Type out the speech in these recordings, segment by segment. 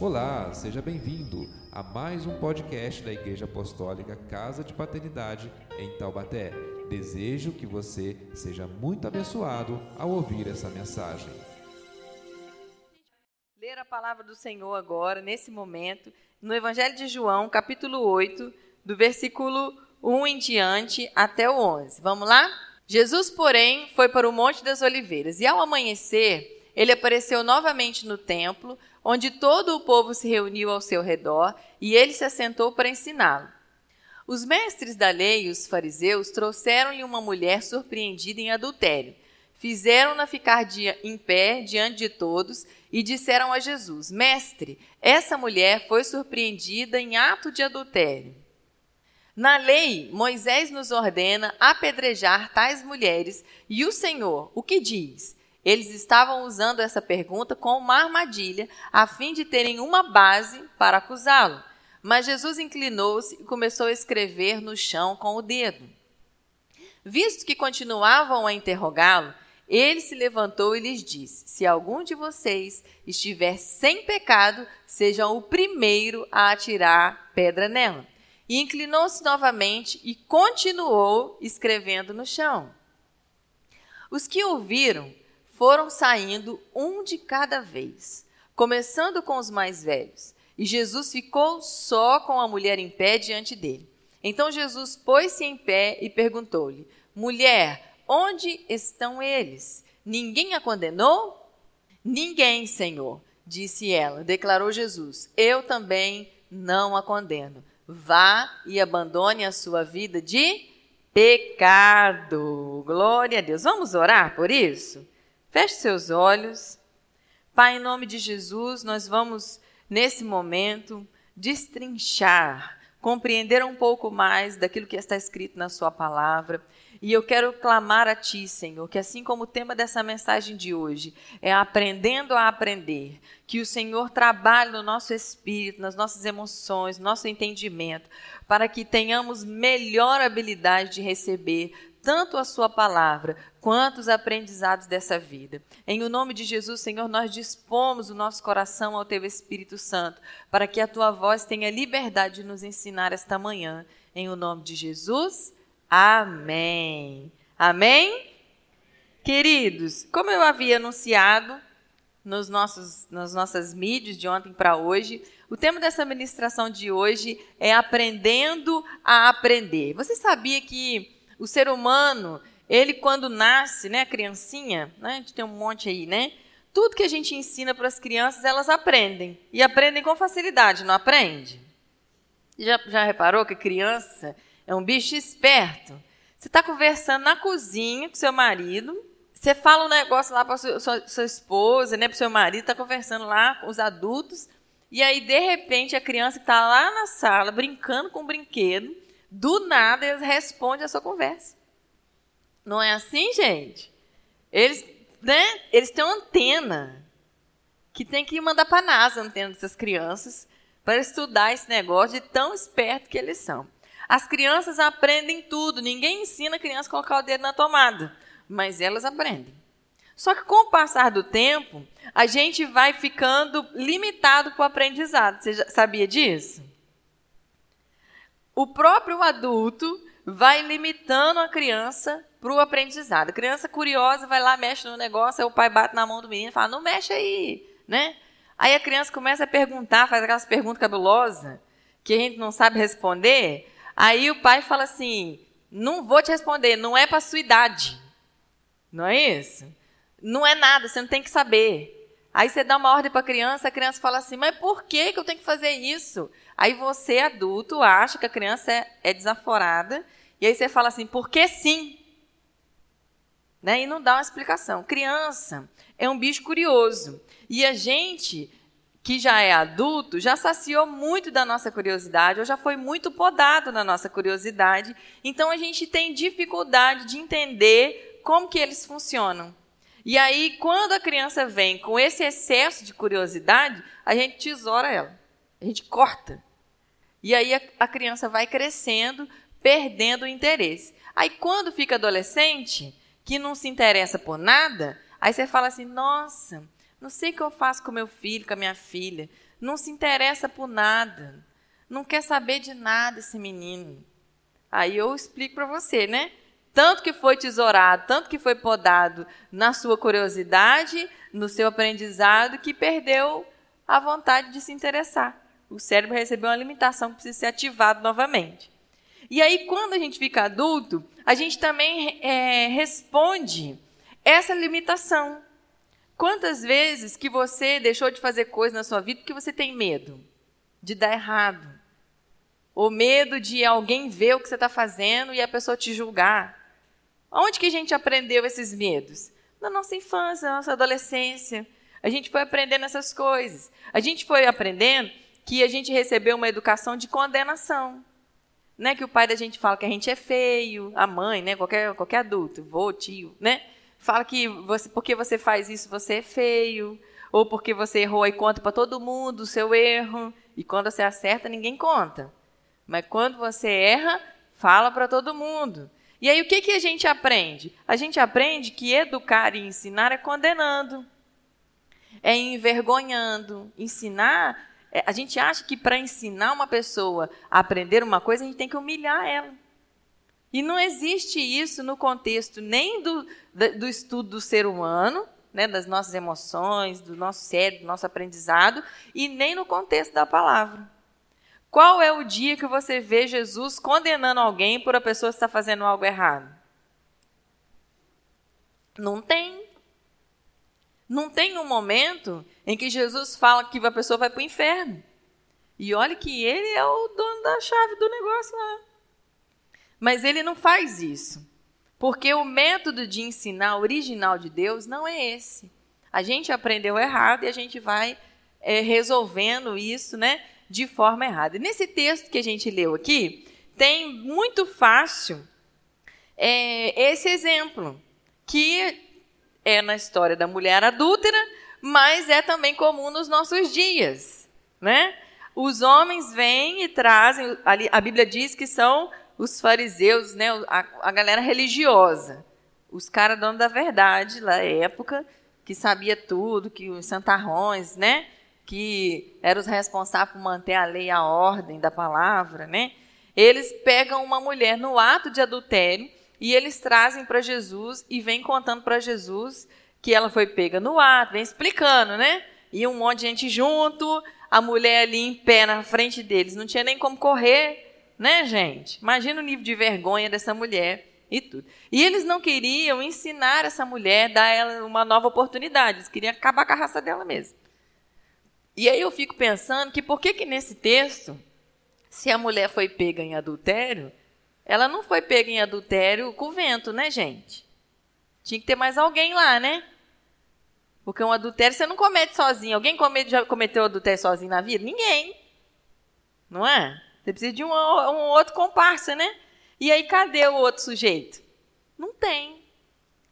Olá, seja bem-vindo a mais um podcast da Igreja Apostólica Casa de Paternidade em Taubaté. Desejo que você seja muito abençoado ao ouvir essa mensagem. Ler a palavra do Senhor agora, nesse momento, no Evangelho de João, capítulo 8, do versículo 1 em diante até o 11. Vamos lá? Jesus, porém, foi para o Monte das Oliveiras e, ao amanhecer, ele apareceu novamente no templo onde todo o povo se reuniu ao seu redor e ele se assentou para ensiná-lo. Os mestres da lei e os fariseus trouxeram-lhe uma mulher surpreendida em adultério. Fizeram-na ficar em pé diante de todos e disseram a Jesus: Mestre, essa mulher foi surpreendida em ato de adultério. Na lei, Moisés nos ordena apedrejar tais mulheres, e o Senhor, o que diz? Eles estavam usando essa pergunta como uma armadilha, a fim de terem uma base para acusá-lo. Mas Jesus inclinou-se e começou a escrever no chão com o dedo. Visto que continuavam a interrogá-lo, ele se levantou e lhes disse: Se algum de vocês estiver sem pecado, seja o primeiro a atirar pedra nela. E inclinou-se novamente e continuou escrevendo no chão. Os que ouviram foram saindo um de cada vez, começando com os mais velhos. E Jesus ficou só com a mulher em pé diante dele. Então Jesus pôs-se em pé e perguntou-lhe: Mulher, onde estão eles? Ninguém a condenou? Ninguém, Senhor, disse ela. Declarou Jesus: Eu também não a condeno. Vá e abandone a sua vida de pecado. Glória a Deus. Vamos orar por isso? Feche seus olhos. Pai, em nome de Jesus, nós vamos, nesse momento, destrinchar, compreender um pouco mais daquilo que está escrito na Sua palavra. E eu quero clamar a Ti, Senhor, que assim como o tema dessa mensagem de hoje é aprendendo a aprender, que o Senhor trabalhe no nosso espírito, nas nossas emoções, no nosso entendimento, para que tenhamos melhor habilidade de receber tanto a sua palavra quanto os aprendizados dessa vida. Em o nome de Jesus, Senhor, nós dispomos o nosso coração ao teu Espírito Santo, para que a tua voz tenha liberdade de nos ensinar esta manhã. Em o nome de Jesus, amém. Amém? Queridos, como eu havia anunciado nos nossos, nas nossas mídias de ontem para hoje, o tema dessa ministração de hoje é aprendendo a aprender. Você sabia que o ser humano, ele quando nasce, né, a criancinha, né, a gente tem um monte aí, né? Tudo que a gente ensina para as crianças, elas aprendem. E aprendem com facilidade, não aprende? Já, já reparou que criança é um bicho esperto? Você está conversando na cozinha com seu marido, você fala um negócio lá para sua, sua, sua esposa, né, para seu marido, está conversando lá com os adultos, e aí, de repente, a criança está lá na sala, brincando com o brinquedo, do nada eles respondem a sua conversa. Não é assim, gente? Eles, né, eles têm uma antena que tem que mandar para a NASA a antena dessas crianças para estudar esse negócio de tão esperto que eles são. As crianças aprendem tudo. Ninguém ensina a criança a colocar o dedo na tomada, mas elas aprendem. Só que com o passar do tempo, a gente vai ficando limitado para o aprendizado. Você já sabia disso? o próprio adulto vai limitando a criança para o aprendizado. A criança curiosa vai lá, mexe no negócio, aí o pai bate na mão do menino e fala, não mexe aí, né? Aí a criança começa a perguntar, faz aquelas perguntas cabulosas que a gente não sabe responder. Aí o pai fala assim, não vou te responder, não é para sua idade. Não é isso? Não é nada, você não tem que saber. Aí você dá uma ordem para a criança, a criança fala assim, mas por que, que eu tenho que fazer isso? Aí você, adulto, acha que a criança é, é desaforada, e aí você fala assim, por que sim? Né? E não dá uma explicação. Criança é um bicho curioso. E a gente, que já é adulto, já saciou muito da nossa curiosidade, ou já foi muito podado na nossa curiosidade. Então a gente tem dificuldade de entender como que eles funcionam. E aí, quando a criança vem com esse excesso de curiosidade, a gente tesoura ela. A gente corta. E aí a, a criança vai crescendo, perdendo o interesse. Aí quando fica adolescente, que não se interessa por nada, aí você fala assim: nossa, não sei o que eu faço com meu filho, com a minha filha. Não se interessa por nada. Não quer saber de nada esse menino. Aí eu explico para você, né? Tanto que foi tesourado, tanto que foi podado na sua curiosidade, no seu aprendizado, que perdeu a vontade de se interessar. O cérebro recebeu uma limitação que precisa ser ativado novamente. E aí, quando a gente fica adulto, a gente também é, responde essa limitação. Quantas vezes que você deixou de fazer coisas na sua vida porque você tem medo de dar errado? Ou medo de alguém ver o que você está fazendo e a pessoa te julgar? Onde que a gente aprendeu esses medos? Na nossa infância, na nossa adolescência. A gente foi aprendendo essas coisas. A gente foi aprendendo que a gente recebeu uma educação de condenação. Né, que o pai da gente fala que a gente é feio, a mãe, né, qualquer, qualquer adulto, vô, tio, né, fala que você, porque você faz isso você é feio, ou porque você errou e conta para todo mundo o seu erro, e quando você acerta ninguém conta. Mas quando você erra, fala para todo mundo. E aí o que, que a gente aprende? A gente aprende que educar e ensinar é condenando, é envergonhando. Ensinar a gente acha que para ensinar uma pessoa a aprender uma coisa, a gente tem que humilhar ela. E não existe isso no contexto nem do, do estudo do ser humano, né, das nossas emoções, do nosso cérebro, do nosso aprendizado, e nem no contexto da palavra. Qual é o dia que você vê Jesus condenando alguém por a pessoa estar fazendo algo errado? Não tem. Não tem um momento em que Jesus fala que a pessoa vai para o inferno. E olha que ele é o dono da chave do negócio lá. Mas ele não faz isso. Porque o método de ensinar original de Deus não é esse. A gente aprendeu errado e a gente vai é, resolvendo isso né, de forma errada. E nesse texto que a gente leu aqui, tem muito fácil é, esse exemplo, que é na história da mulher adúltera, mas é também comum nos nossos dias, né? Os homens vêm e trazem, a Bíblia diz que são os fariseus, né, a, a galera religiosa, os caras donos da verdade da época, que sabia tudo, que os santarrões, né, que eram os responsáveis por manter a lei, a ordem da palavra, né? Eles pegam uma mulher no ato de adultério e eles trazem para Jesus e vêm contando para Jesus que ela foi pega no ato, vem explicando, né? E um monte de gente junto, a mulher ali em pé na frente deles, não tinha nem como correr, né, gente? Imagina o nível de vergonha dessa mulher e tudo. E eles não queriam ensinar essa mulher, dar ela uma nova oportunidade, eles queriam acabar com a raça dela mesmo. E aí eu fico pensando que por que que nesse texto, se a mulher foi pega em adultério, ela não foi pega em adultério com o vento, né, gente? Tinha que ter mais alguém lá, né? Porque um adultério você não comete sozinho. Alguém comete, já cometeu adultério sozinho na vida? Ninguém. Não é? Você precisa de um, um outro comparsa, né? E aí, cadê o outro sujeito? Não tem.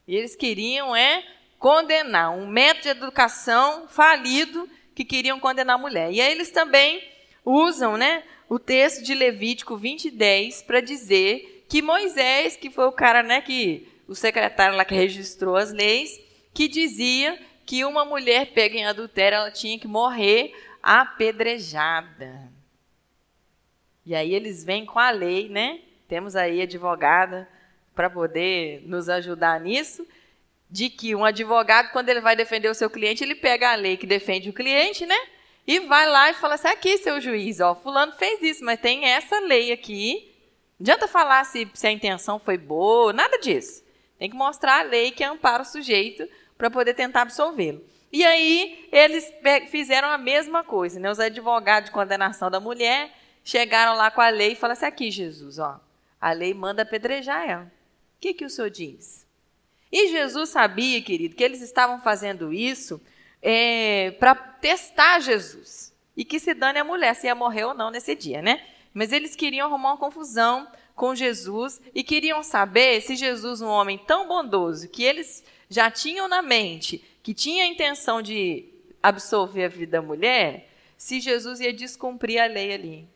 E eles queriam é condenar um método de educação falido que queriam condenar a mulher. E aí eles também usam, né, o texto de Levítico 20, 10 para dizer que Moisés, que foi o cara, né, que o secretário lá que registrou as leis, que dizia que uma mulher pega em adultério, ela tinha que morrer apedrejada. E aí eles vêm com a lei, né? Temos aí advogada para poder nos ajudar nisso, de que um advogado, quando ele vai defender o seu cliente, ele pega a lei que defende o cliente, né? E vai lá e fala assim: aqui, seu juiz, ó, fulano fez isso, mas tem essa lei aqui. Não adianta falar se, se a intenção foi boa, nada disso. Tem que mostrar a lei que ampara o sujeito para poder tentar absolvê-lo. E aí eles fizeram a mesma coisa, né? Os advogados de condenação da mulher chegaram lá com a lei e falaram assim: aqui, Jesus, ó, a lei manda apedrejar ela. O que, que o senhor diz? E Jesus sabia, querido, que eles estavam fazendo isso é, para testar Jesus. E que se dane a mulher, se ia morrer ou não nesse dia, né? Mas eles queriam arrumar uma confusão com Jesus e queriam saber se Jesus, um homem tão bondoso, que eles já tinham na mente, que tinha a intenção de absolver a vida da mulher, se Jesus ia descumprir a lei ali.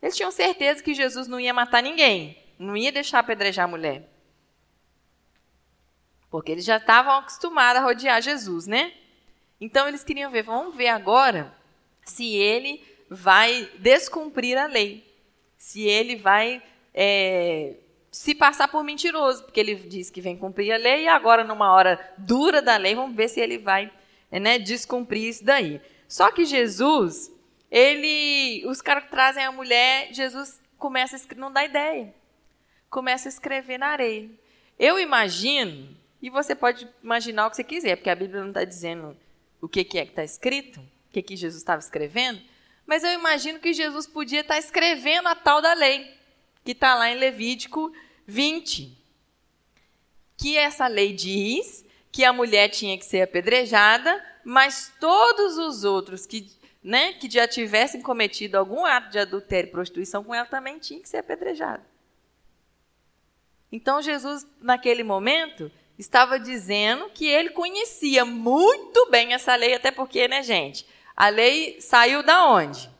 Eles tinham certeza que Jesus não ia matar ninguém, não ia deixar apedrejar a mulher. Porque eles já estavam acostumados a rodear Jesus, né? Então eles queriam ver, vamos ver agora se ele vai descumprir a lei, se ele vai é, se passar por mentiroso, porque ele diz que vem cumprir a lei e agora, numa hora dura da lei, vamos ver se ele vai né, descumprir isso daí. Só que Jesus, ele, os caras trazem a mulher, Jesus começa a não dá ideia, começa a escrever na areia. Eu imagino, e você pode imaginar o que você quiser, porque a Bíblia não está dizendo o que, que é que está escrito, o que, que Jesus estava escrevendo, mas eu imagino que Jesus podia estar tá escrevendo a tal da lei, que está lá em Levítico 20. Que essa lei diz que a mulher tinha que ser apedrejada, mas todos os outros que, né, que já tivessem cometido algum ato de adultério e prostituição com ela também tinham que ser apedrejados. Então Jesus, naquele momento, estava dizendo que ele conhecia muito bem essa lei, até porque, né, gente? A lei saiu da onde?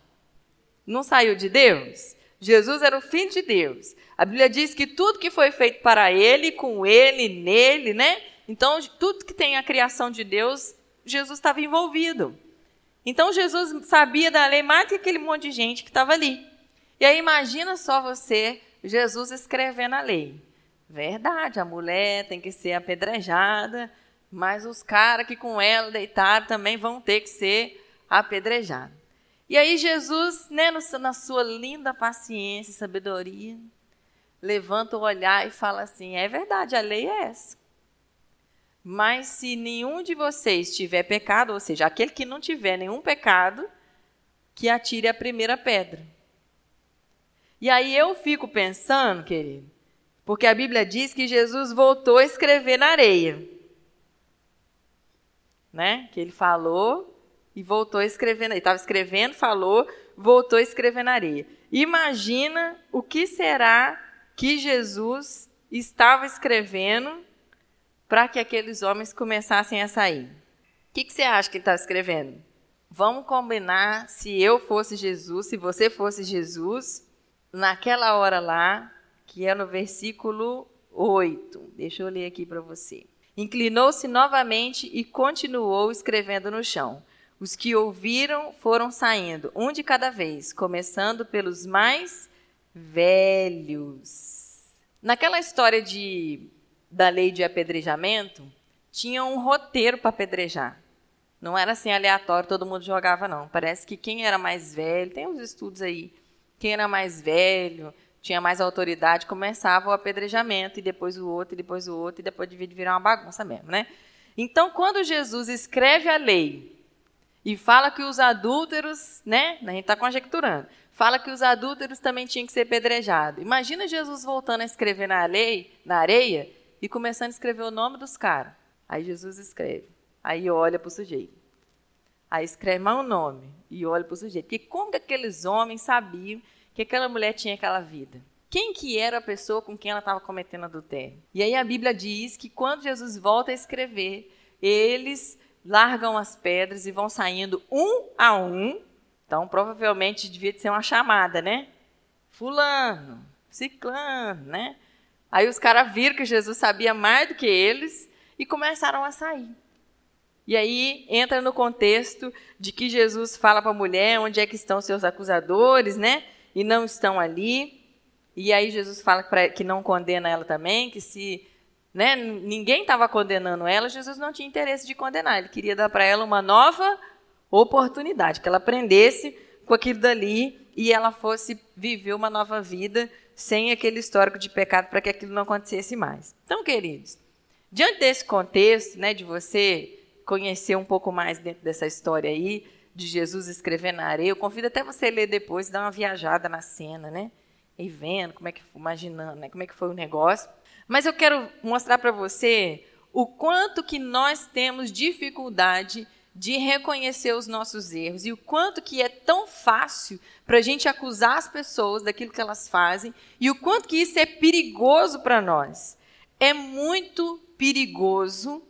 Não saiu de Deus? Jesus era o filho de Deus. A Bíblia diz que tudo que foi feito para ele, com ele, nele, né? Então, tudo que tem a criação de Deus, Jesus estava envolvido. Então, Jesus sabia da lei mais que aquele monte de gente que estava ali. E aí, imagina só você, Jesus escrevendo a lei. Verdade, a mulher tem que ser apedrejada, mas os caras que com ela deitaram também vão ter que ser apedrejados. E aí Jesus, né, na sua linda paciência e sabedoria, levanta o olhar e fala assim: é verdade, a lei é essa. Mas se nenhum de vocês tiver pecado, ou seja, aquele que não tiver nenhum pecado, que atire a primeira pedra. E aí eu fico pensando, querido, porque a Bíblia diz que Jesus voltou a escrever na areia. Né? Que ele falou e voltou a escrever. Ele estava escrevendo, falou, voltou a escrever na areia. Imagina o que será que Jesus estava escrevendo para que aqueles homens começassem a sair. O que, que você acha que ele estava escrevendo? Vamos combinar se eu fosse Jesus, se você fosse Jesus, naquela hora lá, que é no versículo 8. Deixa eu ler aqui para você. Inclinou-se novamente e continuou escrevendo no chão. Os que ouviram foram saindo, um de cada vez, começando pelos mais velhos. Naquela história de, da lei de apedrejamento, tinha um roteiro para apedrejar. Não era assim aleatório, todo mundo jogava, não. Parece que quem era mais velho, tem uns estudos aí, quem era mais velho, tinha mais autoridade, começava o apedrejamento, e depois o outro, e depois o outro, e depois devia virar uma bagunça mesmo, né? Então, quando Jesus escreve a lei e fala que os adúlteros, né? A gente está conjecturando, fala que os adúlteros também tinham que ser apedrejados. Imagina Jesus voltando a escrever na lei, na areia, e começando a escrever o nome dos caras. Aí Jesus escreve. Aí olha para o sujeito. Aí escreve mais um nome e olha para o sujeito. Porque como que aqueles homens sabiam que aquela mulher tinha aquela vida. Quem que era a pessoa com quem ela estava cometendo adultério? E aí a Bíblia diz que quando Jesus volta a escrever, eles largam as pedras e vão saindo um a um. Então, provavelmente devia ser uma chamada, né? Fulano, ciclano, né? Aí os caras viram que Jesus sabia mais do que eles e começaram a sair. E aí entra no contexto de que Jesus fala para a mulher onde é que estão seus acusadores, né? e não estão ali. E aí Jesus fala que não condena ela também, que se né, ninguém estava condenando ela, Jesus não tinha interesse de condenar. Ele queria dar para ela uma nova oportunidade, que ela aprendesse com aquilo dali e ela fosse viver uma nova vida sem aquele histórico de pecado para que aquilo não acontecesse mais. Então, queridos, diante desse contexto, né, de você conhecer um pouco mais dentro dessa história aí, de Jesus escrever na areia. Eu convido até você ler depois, dar uma viajada na cena, né? E vendo como é que, imaginando, né? Como é que foi o negócio. Mas eu quero mostrar para você o quanto que nós temos dificuldade de reconhecer os nossos erros e o quanto que é tão fácil para a gente acusar as pessoas daquilo que elas fazem e o quanto que isso é perigoso para nós. É muito perigoso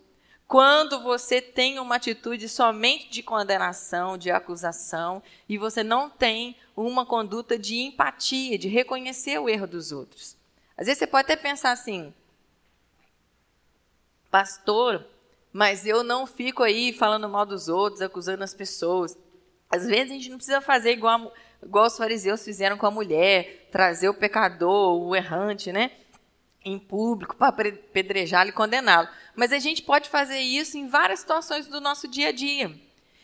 quando você tem uma atitude somente de condenação, de acusação, e você não tem uma conduta de empatia, de reconhecer o erro dos outros. Às vezes você pode até pensar assim, pastor, Mas eu não fico aí falando mal dos outros, acusando as pessoas. Às vezes a gente não precisa fazer igual, igual os fariseus fizeram com a mulher, trazer o pecador, o errante, né? Em público para pedrejá-lo e condená-lo. Mas a gente pode fazer isso em várias situações do nosso dia a dia.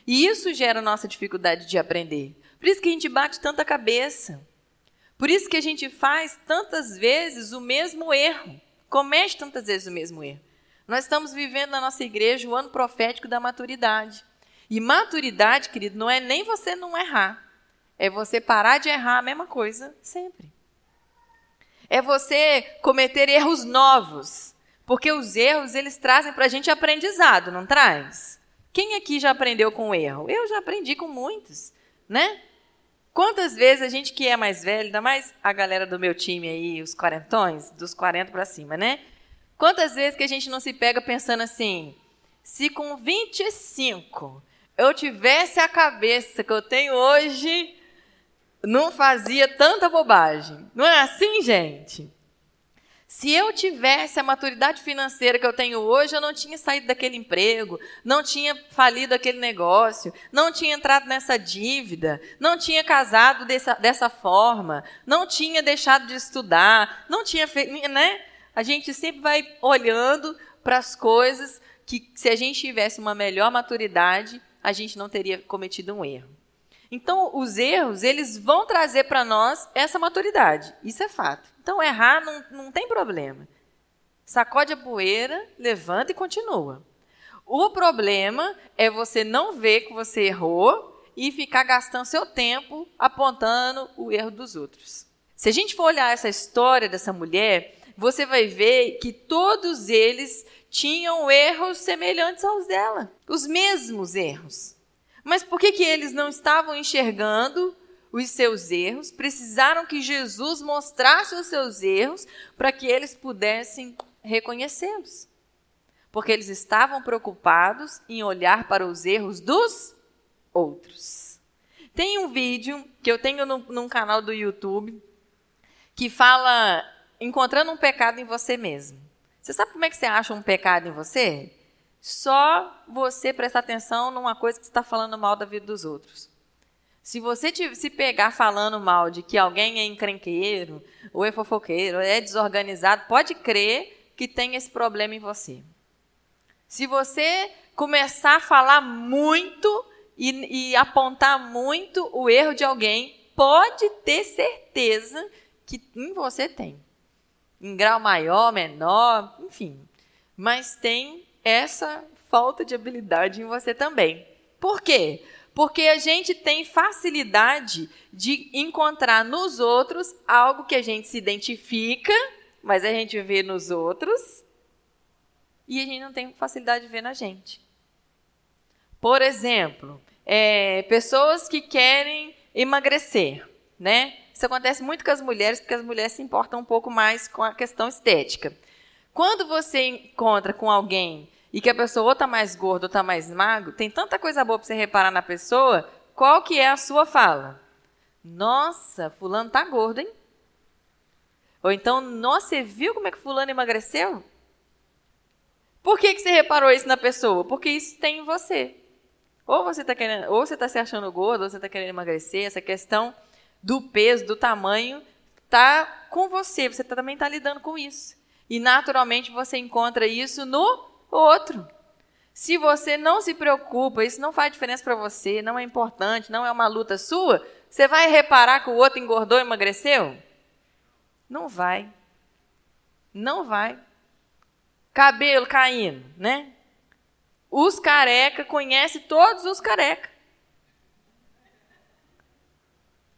E isso gera nossa dificuldade de aprender. Por isso que a gente bate tanta cabeça. Por isso que a gente faz tantas vezes o mesmo erro. Comete tantas vezes o mesmo erro. Nós estamos vivendo na nossa igreja o ano profético da maturidade. E maturidade, querido, não é nem você não errar. É você parar de errar a mesma coisa sempre. É você cometer erros novos. Porque os erros, eles trazem para a gente aprendizado, não traz? Quem aqui já aprendeu com erro? Eu já aprendi com muitos, né? Quantas vezes a gente que é mais velho, ainda mais a galera do meu time aí, os quarentões, dos 40 para cima, né? Quantas vezes que a gente não se pega pensando assim, se com 25 eu tivesse a cabeça que eu tenho hoje, não fazia tanta bobagem. Não é assim, gente? Se eu tivesse a maturidade financeira que eu tenho hoje, eu não tinha saído daquele emprego, não tinha falido aquele negócio, não tinha entrado nessa dívida, não tinha casado dessa, dessa forma, não tinha deixado de estudar, não tinha feito. Né? A gente sempre vai olhando para as coisas que, se a gente tivesse uma melhor maturidade, a gente não teria cometido um erro. Então, os erros, eles vão trazer para nós essa maturidade. Isso é fato. Então, errar não, não tem problema. Sacode a poeira, levanta e continua. O problema é você não ver que você errou e ficar gastando seu tempo apontando o erro dos outros. Se a gente for olhar essa história dessa mulher, você vai ver que todos eles tinham erros semelhantes aos dela, os mesmos erros. Mas por que, que eles não estavam enxergando os seus erros, precisaram que Jesus mostrasse os seus erros para que eles pudessem reconhecê-los. Porque eles estavam preocupados em olhar para os erros dos outros. Tem um vídeo que eu tenho no, num canal do YouTube que fala encontrando um pecado em você mesmo. Você sabe como é que você acha um pecado em você? Só você prestar atenção numa coisa que está falando mal da vida dos outros. Se você te, se pegar falando mal de que alguém é encrenqueiro, ou é fofoqueiro, ou é desorganizado, pode crer que tem esse problema em você. Se você começar a falar muito e, e apontar muito o erro de alguém, pode ter certeza que em você tem. Em grau maior, menor, enfim. Mas tem essa falta de habilidade em você também. Por quê? Porque a gente tem facilidade de encontrar nos outros algo que a gente se identifica, mas a gente vê nos outros e a gente não tem facilidade de ver na gente. Por exemplo, é, pessoas que querem emagrecer, né? Isso acontece muito com as mulheres, porque as mulheres se importam um pouco mais com a questão estética. Quando você encontra com alguém e que a pessoa ou está mais gorda ou está mais magro, tem tanta coisa boa para você reparar na pessoa, qual que é a sua fala? Nossa, fulano tá gordo, hein? Ou então, nossa, você viu como é que fulano emagreceu? Por que, que você reparou isso na pessoa? Porque isso tem em você. Ou você está querendo, ou você está se achando gordo, ou você está querendo emagrecer. Essa questão do peso, do tamanho, tá com você. Você também está lidando com isso. E naturalmente você encontra isso no outro. Se você não se preocupa, isso não faz diferença para você, não é importante, não é uma luta sua, você vai reparar que o outro engordou e emagreceu? Não vai. Não vai. Cabelo caindo, né? Os careca conhece todos os careca.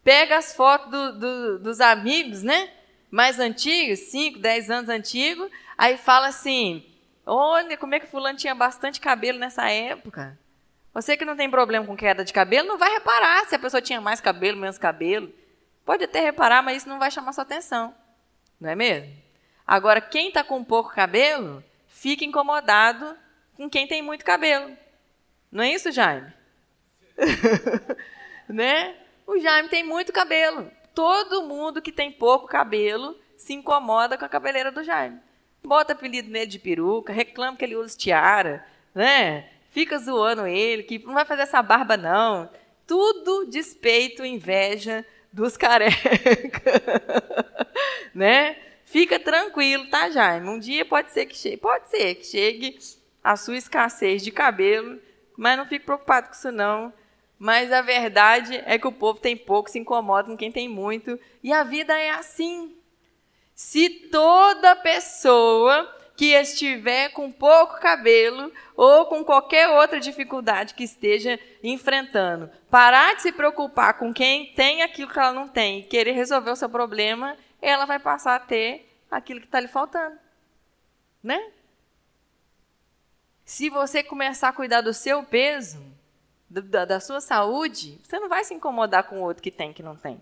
Pega as fotos do, do, dos amigos, né? Mais antigos, 5, 10 anos antigos, aí fala assim: Olha como é que fulano tinha bastante cabelo nessa época. Você que não tem problema com queda de cabelo, não vai reparar se a pessoa tinha mais cabelo, menos cabelo. Pode até reparar, mas isso não vai chamar sua atenção. Não é mesmo? Agora, quem está com pouco cabelo, fica incomodado com quem tem muito cabelo. Não é isso, Jaime? né? O Jaime tem muito cabelo. Todo mundo que tem pouco cabelo se incomoda com a cabeleira do Jaime bota apelido nele de peruca, reclama que ele usa tiara, né? Fica zoando ele, que não vai fazer essa barba, não. Tudo despeito, inveja dos carecas. né? Fica tranquilo, tá, Jaime? Um dia pode ser que chegue, pode ser que chegue a sua escassez de cabelo, mas não fique preocupado com isso, não. Mas a verdade é que o povo tem pouco, se incomoda com quem tem muito. E a vida é assim. Se toda pessoa que estiver com pouco cabelo ou com qualquer outra dificuldade que esteja enfrentando, parar de se preocupar com quem tem aquilo que ela não tem e querer resolver o seu problema, ela vai passar a ter aquilo que está lhe faltando. Né? Se você começar a cuidar do seu peso, da, da sua saúde, você não vai se incomodar com o outro que tem que não tem.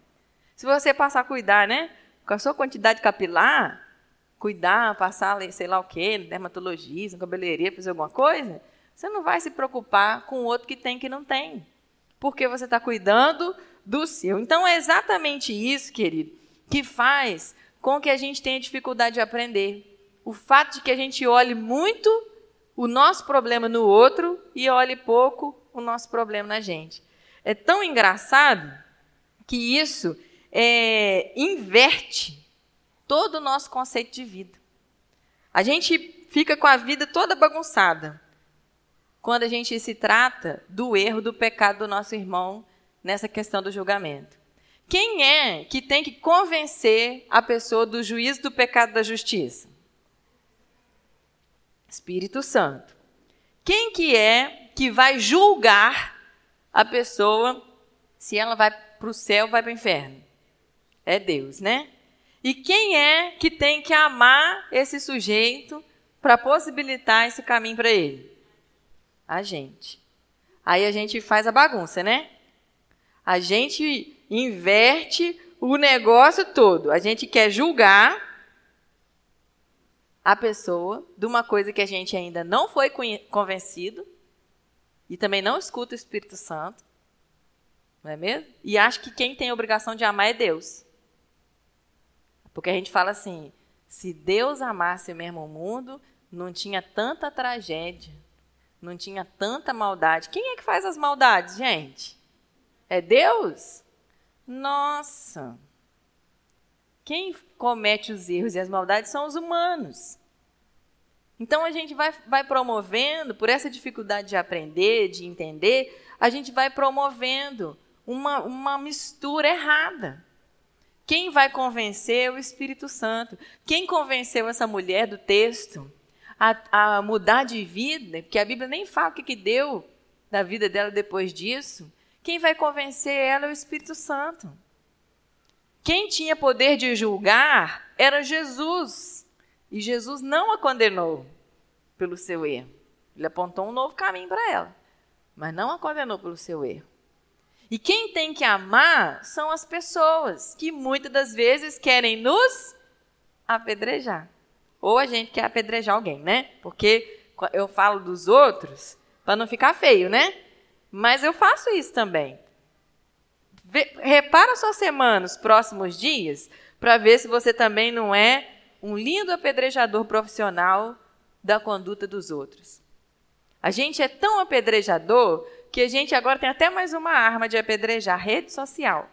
Se você passar a cuidar, né? Com a sua quantidade capilar, cuidar, passar, sei lá o quê, dermatologista, cabeleireira, fazer alguma coisa, você não vai se preocupar com o outro que tem que não tem. Porque você está cuidando do seu. Então é exatamente isso, querido, que faz com que a gente tenha dificuldade de aprender. O fato de que a gente olhe muito o nosso problema no outro e olhe pouco o nosso problema na gente. É tão engraçado que isso é, inverte todo o nosso conceito de vida. A gente fica com a vida toda bagunçada quando a gente se trata do erro, do pecado do nosso irmão nessa questão do julgamento. Quem é que tem que convencer a pessoa do juízo do pecado da justiça? Espírito Santo. Quem que é que vai julgar a pessoa se ela vai para o céu ou vai para o inferno? É Deus, né? E quem é que tem que amar esse sujeito para possibilitar esse caminho para ele? A gente. Aí a gente faz a bagunça, né? A gente inverte o negócio todo. A gente quer julgar a pessoa de uma coisa que a gente ainda não foi convencido e também não escuta o Espírito Santo. Não é mesmo? E acha que quem tem a obrigação de amar é Deus. Porque a gente fala assim: se Deus amasse mesmo o mundo, não tinha tanta tragédia, não tinha tanta maldade. Quem é que faz as maldades, gente? É Deus? Nossa! Quem comete os erros e as maldades são os humanos. Então a gente vai, vai promovendo, por essa dificuldade de aprender, de entender, a gente vai promovendo uma, uma mistura errada. Quem vai convencer é o Espírito Santo. Quem convenceu essa mulher do texto a, a mudar de vida, porque a Bíblia nem fala o que, que deu da vida dela depois disso. Quem vai convencer ela é o Espírito Santo. Quem tinha poder de julgar era Jesus. E Jesus não a condenou pelo seu erro. Ele apontou um novo caminho para ela, mas não a condenou pelo seu erro. E quem tem que amar são as pessoas que muitas das vezes querem nos apedrejar. Ou a gente quer apedrejar alguém, né? Porque eu falo dos outros para não ficar feio, né? Mas eu faço isso também. repara sua semana, os próximos dias, para ver se você também não é um lindo apedrejador profissional da conduta dos outros. A gente é tão apedrejador que a gente agora tem até mais uma arma de apedrejar rede social.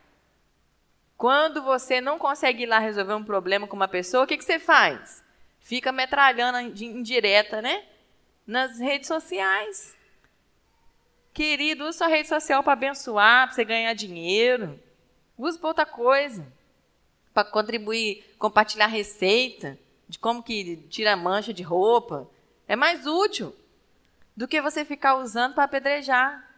Quando você não consegue ir lá resolver um problema com uma pessoa, o que, que você faz? Fica metralhando indireta, né? Nas redes sociais. Querido, usa sua rede social para abençoar, para você ganhar dinheiro. Use para outra coisa. Para contribuir, compartilhar receita de como que tira mancha de roupa. É mais útil do que você ficar usando para apedrejar.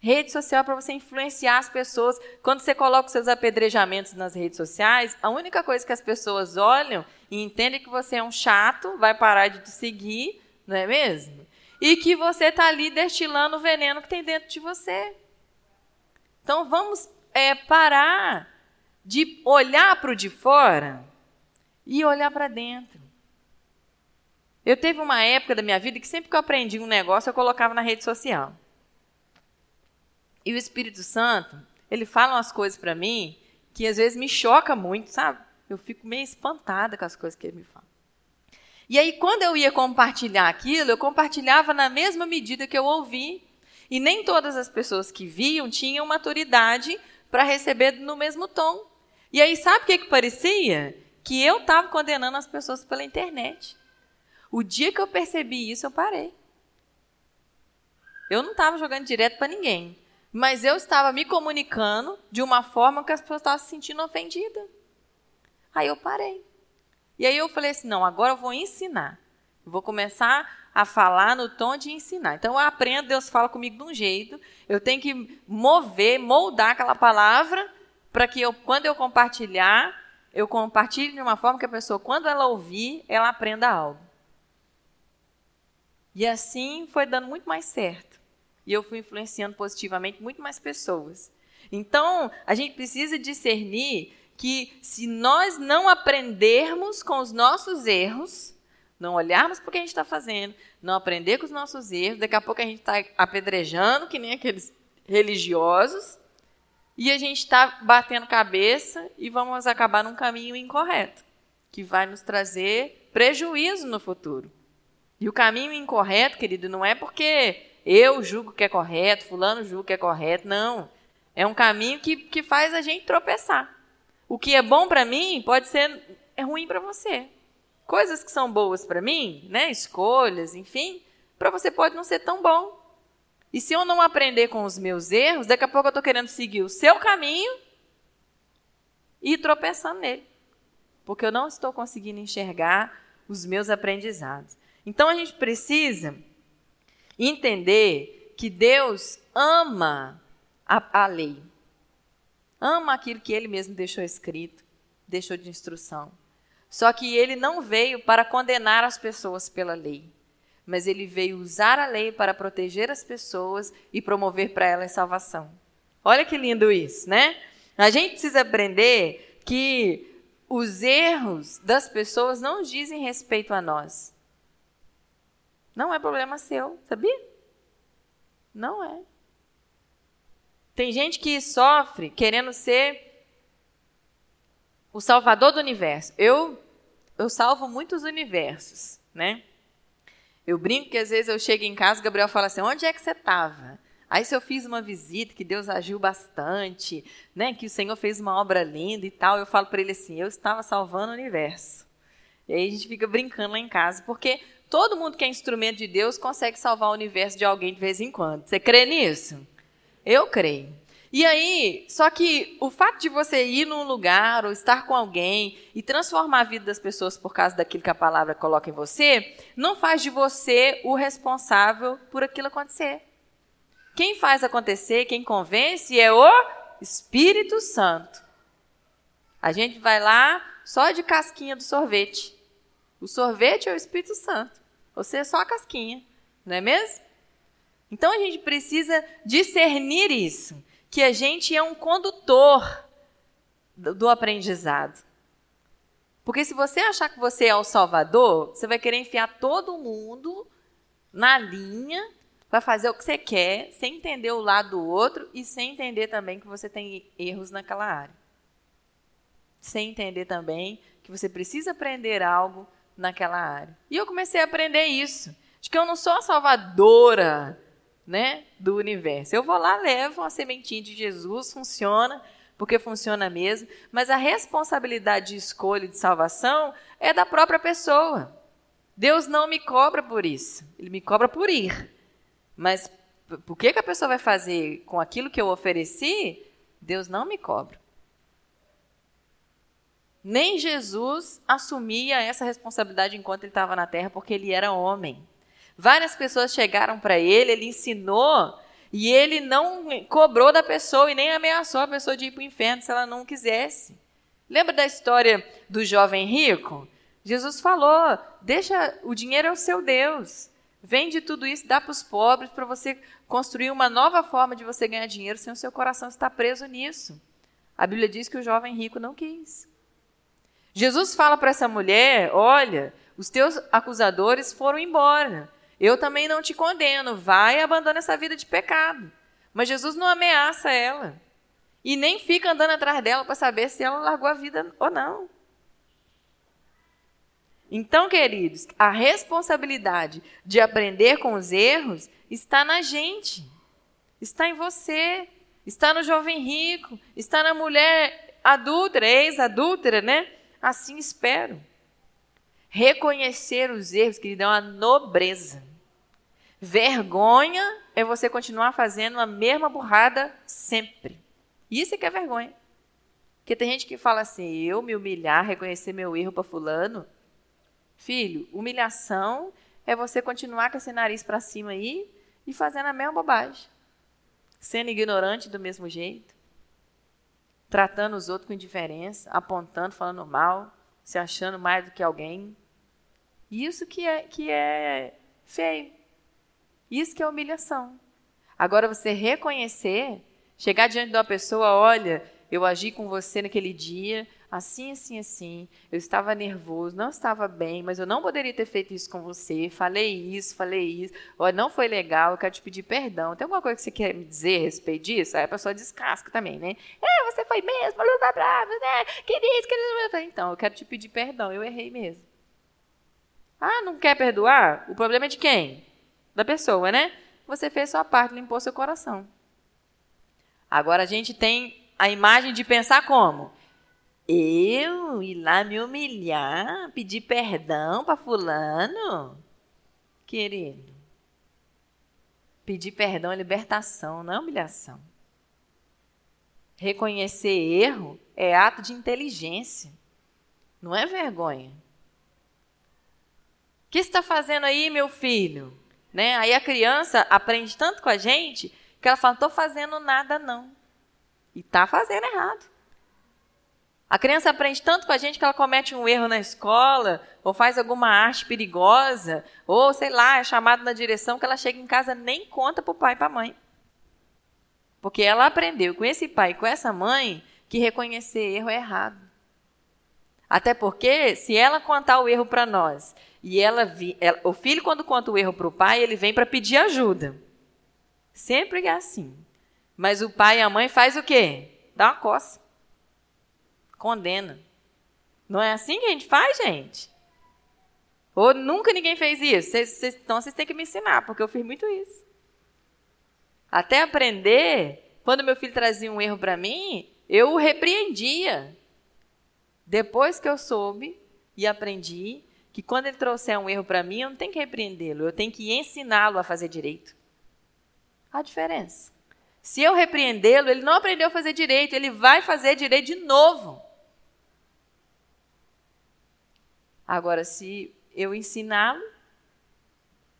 Rede social para você influenciar as pessoas. Quando você coloca os seus apedrejamentos nas redes sociais, a única coisa que as pessoas olham e entendem que você é um chato, vai parar de te seguir, não é mesmo? E que você está ali destilando o veneno que tem dentro de você. Então vamos é, parar de olhar para o de fora e olhar para dentro. Eu teve uma época da minha vida que sempre que eu aprendi um negócio, eu colocava na rede social. E o Espírito Santo, ele fala umas coisas para mim que às vezes me choca muito, sabe? Eu fico meio espantada com as coisas que ele me fala. E aí, quando eu ia compartilhar aquilo, eu compartilhava na mesma medida que eu ouvi. E nem todas as pessoas que viam tinham maturidade para receber no mesmo tom. E aí, sabe o que, que parecia? Que eu estava condenando as pessoas pela internet. O dia que eu percebi isso, eu parei. Eu não estava jogando direto para ninguém. Mas eu estava me comunicando de uma forma que as pessoas estavam se sentindo ofendidas. Aí eu parei. E aí eu falei assim: não, agora eu vou ensinar. Vou começar a falar no tom de ensinar. Então eu aprendo, Deus fala comigo de um jeito, eu tenho que mover, moldar aquela palavra para que eu, quando eu compartilhar, eu compartilhe de uma forma que a pessoa, quando ela ouvir, ela aprenda algo. E assim foi dando muito mais certo. E eu fui influenciando positivamente muito mais pessoas. Então, a gente precisa discernir que se nós não aprendermos com os nossos erros, não olharmos para o que a gente está fazendo, não aprender com os nossos erros, daqui a pouco a gente está apedrejando, que nem aqueles religiosos, e a gente está batendo cabeça e vamos acabar num caminho incorreto, que vai nos trazer prejuízo no futuro. E o caminho incorreto, querido, não é porque eu julgo que é correto, fulano julga que é correto, não. É um caminho que, que faz a gente tropeçar. O que é bom para mim pode ser é ruim para você. Coisas que são boas para mim, né, escolhas, enfim, para você pode não ser tão bom. E se eu não aprender com os meus erros, daqui a pouco eu estou querendo seguir o seu caminho e tropeçando nele. Porque eu não estou conseguindo enxergar os meus aprendizados. Então a gente precisa entender que Deus ama a, a lei. Ama aquilo que ele mesmo deixou escrito, deixou de instrução. Só que ele não veio para condenar as pessoas pela lei, mas ele veio usar a lei para proteger as pessoas e promover para elas salvação. Olha que lindo isso, né? A gente precisa aprender que os erros das pessoas não dizem respeito a nós. Não é problema seu, sabia? Não é. Tem gente que sofre querendo ser o salvador do universo. Eu eu salvo muitos universos, né? Eu brinco que às vezes eu chego em casa, Gabriel fala assim: onde é que você estava? Aí se eu fiz uma visita, que Deus agiu bastante, né? Que o Senhor fez uma obra linda e tal, eu falo para ele assim: eu estava salvando o universo. E aí a gente fica brincando lá em casa, porque todo mundo que é instrumento de Deus consegue salvar o universo de alguém de vez em quando. Você crê nisso? Eu creio. E aí, só que o fato de você ir num lugar ou estar com alguém e transformar a vida das pessoas por causa daquilo que a palavra coloca em você, não faz de você o responsável por aquilo acontecer. Quem faz acontecer, quem convence é o Espírito Santo. A gente vai lá só de casquinha do sorvete. O sorvete é o Espírito Santo. Você é só a casquinha, não é mesmo? Então a gente precisa discernir isso que a gente é um condutor do aprendizado. Porque se você achar que você é o salvador, você vai querer enfiar todo mundo na linha, vai fazer o que você quer, sem entender o lado do outro e sem entender também que você tem erros naquela área. Sem entender também que você precisa aprender algo naquela área. E eu comecei a aprender isso. De que eu não sou a salvadora né, do universo. Eu vou lá, levo uma sementinha de Jesus, funciona, porque funciona mesmo, mas a responsabilidade de escolha e de salvação é da própria pessoa. Deus não me cobra por isso, ele me cobra por ir. Mas por que, que a pessoa vai fazer com aquilo que eu ofereci? Deus não me cobra. Nem Jesus assumia essa responsabilidade enquanto ele estava na terra, porque ele era homem. Várias pessoas chegaram para ele, ele ensinou e ele não cobrou da pessoa e nem ameaçou a pessoa de ir para o inferno se ela não quisesse. Lembra da história do jovem rico? Jesus falou: deixa, o dinheiro é o seu Deus. Vende tudo isso, dá para os pobres para você construir uma nova forma de você ganhar dinheiro sem o seu coração estar preso nisso. A Bíblia diz que o jovem rico não quis. Jesus fala para essa mulher: olha, os teus acusadores foram embora. Eu também não te condeno, vai e abandona essa vida de pecado. Mas Jesus não ameaça ela. E nem fica andando atrás dela para saber se ela largou a vida ou não. Então, queridos, a responsabilidade de aprender com os erros está na gente, está em você, está no jovem rico, está na mulher adúltera, ex-adúltera, né? Assim espero. Reconhecer os erros, querido, é uma nobreza. Vergonha é você continuar fazendo a mesma burrada sempre. Isso é que é vergonha. Porque tem gente que fala assim: eu me humilhar, reconhecer meu erro para Fulano. Filho, humilhação é você continuar com esse nariz para cima aí e fazendo a mesma bobagem. Sendo ignorante do mesmo jeito. Tratando os outros com indiferença, apontando, falando mal, se achando mais do que alguém. Isso que é, que é feio. Isso que é humilhação. Agora, você reconhecer, chegar diante de uma pessoa, olha, eu agi com você naquele dia, assim, assim, assim, eu estava nervoso, não estava bem, mas eu não poderia ter feito isso com você, falei isso, falei isso, olha, não foi legal, eu quero te pedir perdão. Tem alguma coisa que você quer me dizer a respeito disso? Aí a pessoa descasca também, né? É, você foi mesmo, blá, blá, blá, né? Queria isso, queria... Então, eu quero te pedir perdão, eu errei mesmo. Ah, não quer perdoar? O problema é de quem? Da pessoa, né? Você fez sua parte, limpou seu coração. Agora a gente tem a imagem de pensar como? Eu ir lá me humilhar, pedir perdão para fulano? Querido, pedir perdão é libertação, não é humilhação. Reconhecer erro é ato de inteligência, não é vergonha. Que está fazendo aí, meu filho? Né? Aí a criança aprende tanto com a gente que ela fala: não estou fazendo nada, não. E está fazendo errado. A criança aprende tanto com a gente que ela comete um erro na escola, ou faz alguma arte perigosa, ou sei lá, é chamada na direção que ela chega em casa nem conta para o pai e para a mãe. Porque ela aprendeu com esse pai e com essa mãe que reconhecer erro é errado. Até porque, se ela contar o erro para nós e ela, vi, ela, o filho, quando conta o erro para o pai, ele vem para pedir ajuda. Sempre é assim. Mas o pai e a mãe faz o quê? Dá uma coça. Condena. Não é assim que a gente faz, gente? Ou nunca ninguém fez isso? Cês, cês, então vocês têm que me ensinar, porque eu fiz muito isso. Até aprender, quando meu filho trazia um erro para mim, eu o repreendia. Depois que eu soube e aprendi, que quando ele trouxer um erro para mim, eu não tenho que repreendê-lo, eu tenho que ensiná-lo a fazer direito. A diferença. Se eu repreendê-lo, ele não aprendeu a fazer direito, ele vai fazer direito de novo. Agora, se eu ensiná-lo,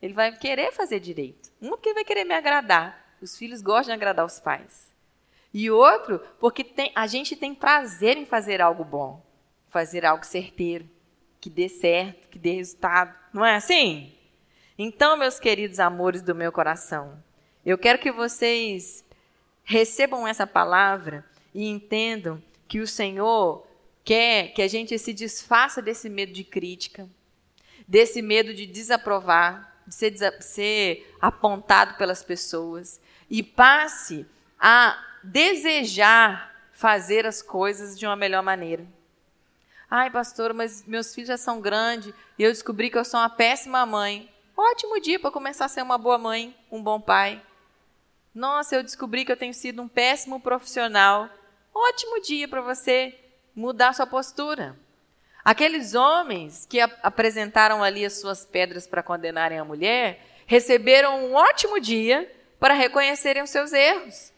ele vai querer fazer direito. Um, porque ele vai querer me agradar. Os filhos gostam de agradar os pais. E outro, porque tem, a gente tem prazer em fazer algo bom, fazer algo certeiro que dê certo, que dê resultado. Não é assim? Então, meus queridos amores do meu coração, eu quero que vocês recebam essa palavra e entendam que o Senhor quer que a gente se desfaça desse medo de crítica, desse medo de desaprovar, de ser, ser apontado pelas pessoas e passe a desejar fazer as coisas de uma melhor maneira. Ai, pastor, mas meus filhos já são grandes e eu descobri que eu sou uma péssima mãe. Ótimo dia para começar a ser uma boa mãe, um bom pai. Nossa, eu descobri que eu tenho sido um péssimo profissional. Ótimo dia para você mudar sua postura. Aqueles homens que ap apresentaram ali as suas pedras para condenarem a mulher, receberam um ótimo dia para reconhecerem os seus erros.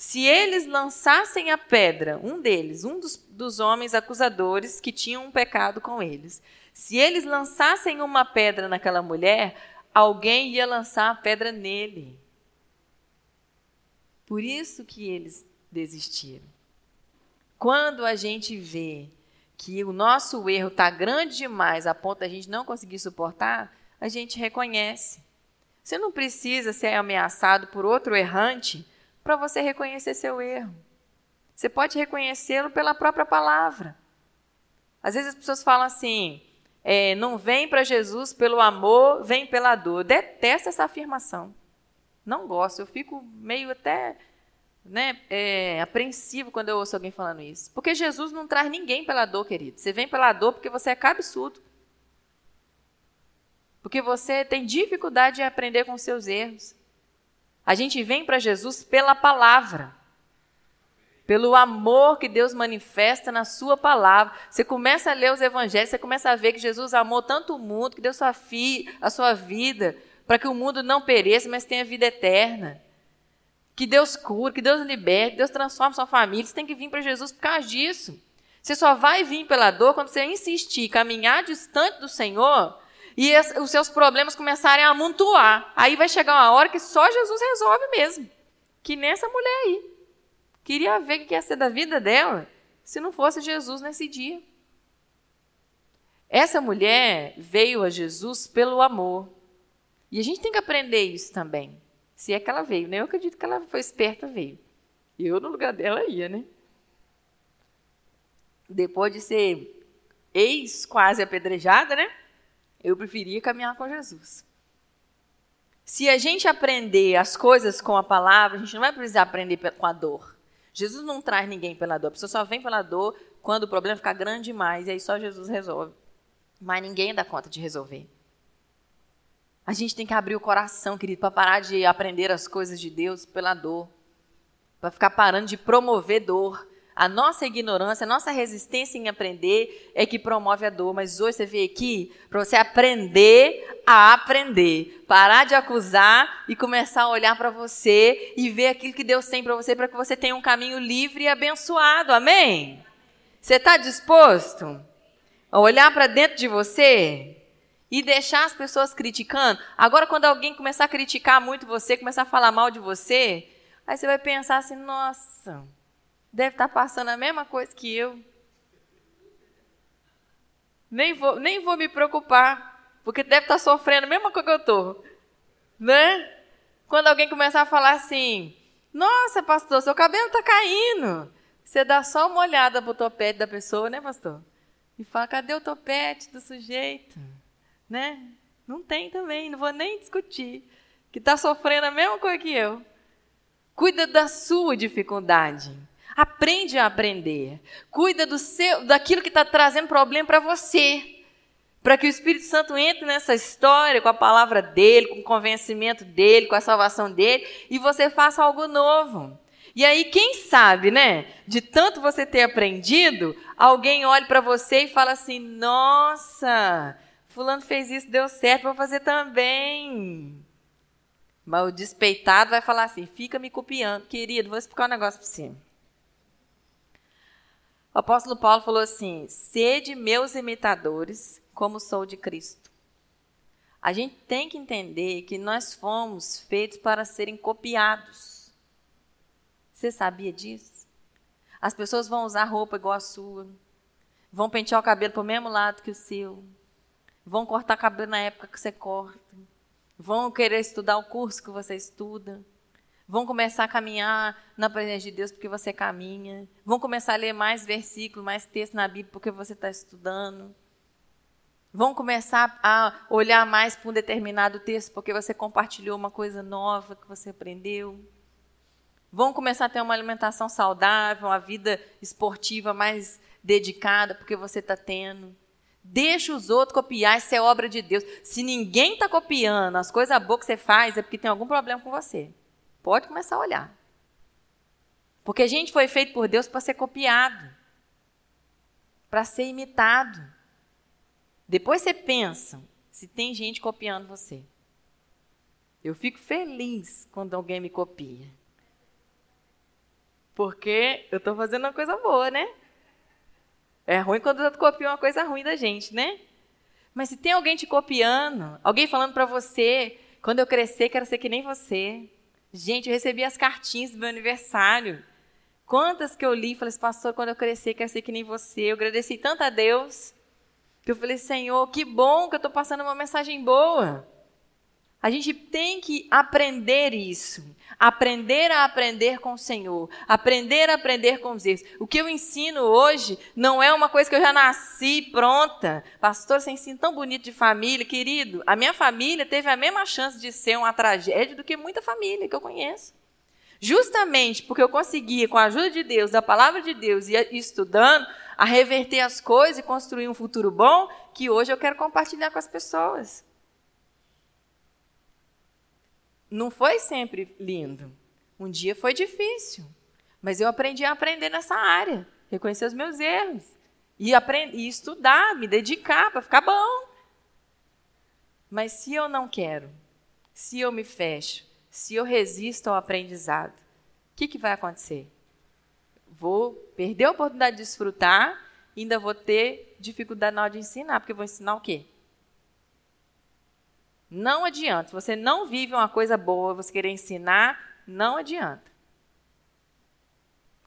Se eles lançassem a pedra, um deles, um dos, dos homens acusadores que tinham um pecado com eles, se eles lançassem uma pedra naquela mulher, alguém ia lançar a pedra nele. Por isso que eles desistiram. Quando a gente vê que o nosso erro está grande demais a ponto da gente não conseguir suportar, a gente reconhece. Você não precisa ser ameaçado por outro errante para você reconhecer seu erro. Você pode reconhecê-lo pela própria palavra. Às vezes as pessoas falam assim: é, não vem para Jesus pelo amor, vem pela dor. Detesto essa afirmação. Não gosto, eu fico meio até né, é, apreensivo quando eu ouço alguém falando isso. Porque Jesus não traz ninguém pela dor, querido. Você vem pela dor porque você é cabeçudo. Porque você tem dificuldade em aprender com seus erros. A gente vem para Jesus pela palavra. Pelo amor que Deus manifesta na sua palavra. Você começa a ler os evangelhos, você começa a ver que Jesus amou tanto o mundo, que deu sua fi, a sua vida, para que o mundo não pereça, mas tenha vida eterna. Que Deus cura, que Deus liberte, que Deus transforme sua família. Você tem que vir para Jesus por causa disso. Você só vai vir pela dor quando você insistir, caminhar distante do Senhor e os seus problemas começarem a amontoar. Aí vai chegar uma hora que só Jesus resolve mesmo. Que nessa mulher aí. Queria ver o que ia ser da vida dela se não fosse Jesus nesse dia. Essa mulher veio a Jesus pelo amor. E a gente tem que aprender isso também. Se é que ela veio, né? Eu acredito que ela foi esperta, veio. Eu, no lugar dela, ia, né? Depois de ser ex quase apedrejada, né? Eu preferia caminhar com Jesus. Se a gente aprender as coisas com a palavra, a gente não vai precisar aprender com a dor. Jesus não traz ninguém pela dor. A pessoa só vem pela dor quando o problema fica grande demais. E aí só Jesus resolve. Mas ninguém dá conta de resolver. A gente tem que abrir o coração, querido, para parar de aprender as coisas de Deus pela dor. Para ficar parando de promover dor. A nossa ignorância, a nossa resistência em aprender é que promove a dor. Mas hoje você veio aqui para você aprender a aprender. Parar de acusar e começar a olhar para você e ver aquilo que Deus tem para você, para que você tenha um caminho livre e abençoado. Amém? Você está disposto a olhar para dentro de você? e deixar as pessoas criticando. Agora, quando alguém começar a criticar muito você, começar a falar mal de você, aí você vai pensar assim: nossa, deve estar tá passando a mesma coisa que eu. Nem vou, nem vou me preocupar, porque deve estar tá sofrendo a mesma coisa que eu estou. Né? Quando alguém começar a falar assim: Nossa, pastor, seu cabelo está caindo. Você dá só uma olhada para o topete da pessoa, né, pastor? E fala: Cadê o topete do sujeito? Né? Não tem também, não vou nem discutir. Que está sofrendo a mesma coisa que eu. Cuida da sua dificuldade. Aprende a aprender. Cuida do seu, daquilo que está trazendo problema para você. Para que o Espírito Santo entre nessa história com a palavra dele, com o convencimento dele, com a salvação dele, e você faça algo novo. E aí, quem sabe, né? De tanto você ter aprendido, alguém olhe para você e fala assim: Nossa, Fulano fez isso, deu certo, vou fazer também. Mas o despeitado vai falar assim: fica me copiando. Querido, vou explicar um negócio para você. O apóstolo Paulo falou assim: sede meus imitadores, como sou de Cristo. A gente tem que entender que nós fomos feitos para serem copiados. Você sabia disso? As pessoas vão usar roupa igual a sua, vão pentear o cabelo para o mesmo lado que o seu, vão cortar cabelo na época que você corta, vão querer estudar o curso que você estuda, vão começar a caminhar na presença de Deus porque você caminha, vão começar a ler mais versículos, mais texto na Bíblia porque você está estudando, vão começar a olhar mais para um determinado texto porque você compartilhou uma coisa nova que você aprendeu. Vão começar a ter uma alimentação saudável, uma vida esportiva mais dedicada, porque você está tendo. Deixa os outros copiar, isso é obra de Deus. Se ninguém está copiando as coisas boas que você faz, é porque tem algum problema com você. Pode começar a olhar. Porque a gente foi feito por Deus para ser copiado, para ser imitado. Depois você pensa se tem gente copiando você. Eu fico feliz quando alguém me copia. Porque eu estou fazendo uma coisa boa, né? É ruim quando outro copia uma coisa ruim da gente, né? Mas se tem alguém te copiando, alguém falando para você, quando eu crescer quero ser que nem você, Gente, eu recebi as cartinhas do meu aniversário. Quantas que eu li, falei assim, pastor, quando eu crescer, quero ser que nem você. Eu agradeci tanto a Deus, que eu falei, Senhor, que bom que eu estou passando uma mensagem boa. A gente tem que aprender isso. Aprender a aprender com o Senhor. Aprender a aprender com os erros. O que eu ensino hoje não é uma coisa que eu já nasci pronta. Pastor, você ensina tão bonito de família, querido. A minha família teve a mesma chance de ser uma tragédia do que muita família que eu conheço. Justamente porque eu consegui, com a ajuda de Deus, da palavra de Deus e estudando, a reverter as coisas e construir um futuro bom que hoje eu quero compartilhar com as pessoas. Não foi sempre lindo. Um dia foi difícil. Mas eu aprendi a aprender nessa área, reconhecer os meus erros. E, aprender, e estudar, me dedicar para ficar bom. Mas se eu não quero, se eu me fecho, se eu resisto ao aprendizado, o que, que vai acontecer? Vou perder a oportunidade de desfrutar ainda vou ter dificuldade na hora de ensinar, porque vou ensinar o quê? Não adianta. Se você não vive uma coisa boa, você querer ensinar, não adianta.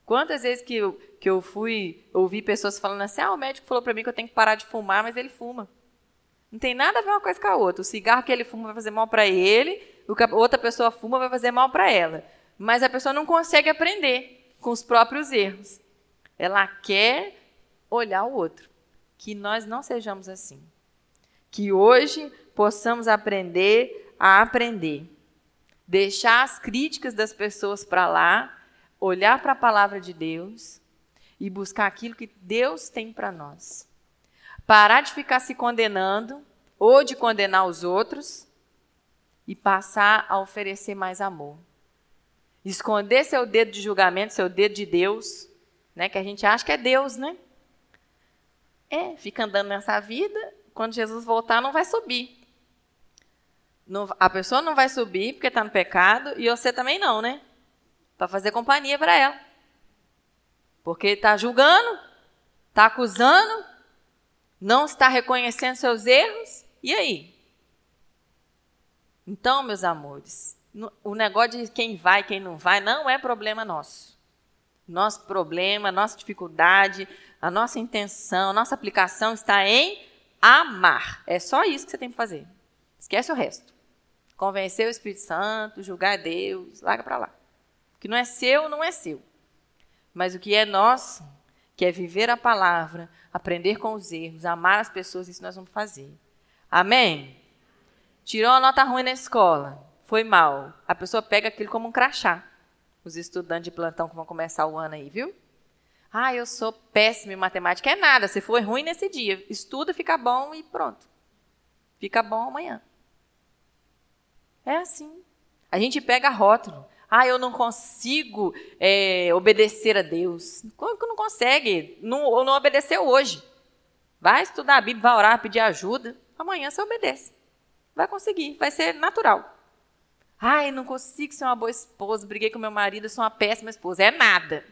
Quantas vezes que eu, que eu fui ouvir pessoas falando assim: ah, o médico falou para mim que eu tenho que parar de fumar, mas ele fuma. Não tem nada a ver uma coisa com a outra. O cigarro que ele fuma vai fazer mal para ele, o que a outra pessoa fuma vai fazer mal para ela. Mas a pessoa não consegue aprender com os próprios erros. Ela quer olhar o outro. Que nós não sejamos assim. Que hoje possamos aprender a aprender. Deixar as críticas das pessoas para lá, olhar para a palavra de Deus e buscar aquilo que Deus tem para nós. Parar de ficar se condenando ou de condenar os outros e passar a oferecer mais amor. Esconder seu dedo de julgamento, seu dedo de Deus, né, que a gente acha que é Deus, né? É, fica andando nessa vida, quando Jesus voltar não vai subir. Não, a pessoa não vai subir porque está no pecado e você também não, né? Para fazer companhia para ela. Porque está julgando, está acusando, não está reconhecendo seus erros, e aí? Então, meus amores, o negócio de quem vai quem não vai não é problema nosso. Nosso problema, nossa dificuldade, a nossa intenção, nossa aplicação está em amar. É só isso que você tem que fazer. Esquece o resto. Convencer o Espírito Santo, julgar Deus, larga para lá. O que não é seu, não é seu. Mas o que é nosso, que é viver a palavra, aprender com os erros, amar as pessoas, isso nós vamos fazer. Amém? Tirou uma nota ruim na escola, foi mal. A pessoa pega aquilo como um crachá. Os estudantes de plantão que vão começar o ano aí, viu? Ah, eu sou péssimo em matemática. É nada, se foi ruim nesse dia, estuda, fica bom e pronto. Fica bom amanhã. É assim. A gente pega rótulo. Ah, eu não consigo é, obedecer a Deus. Como que não consegue? Não, ou não obedeceu hoje. Vai estudar a Bíblia, vai orar, pedir ajuda. Amanhã você obedece. Vai conseguir, vai ser natural. Ai, não consigo ser uma boa esposa, briguei com meu marido, sou uma péssima esposa. É nada.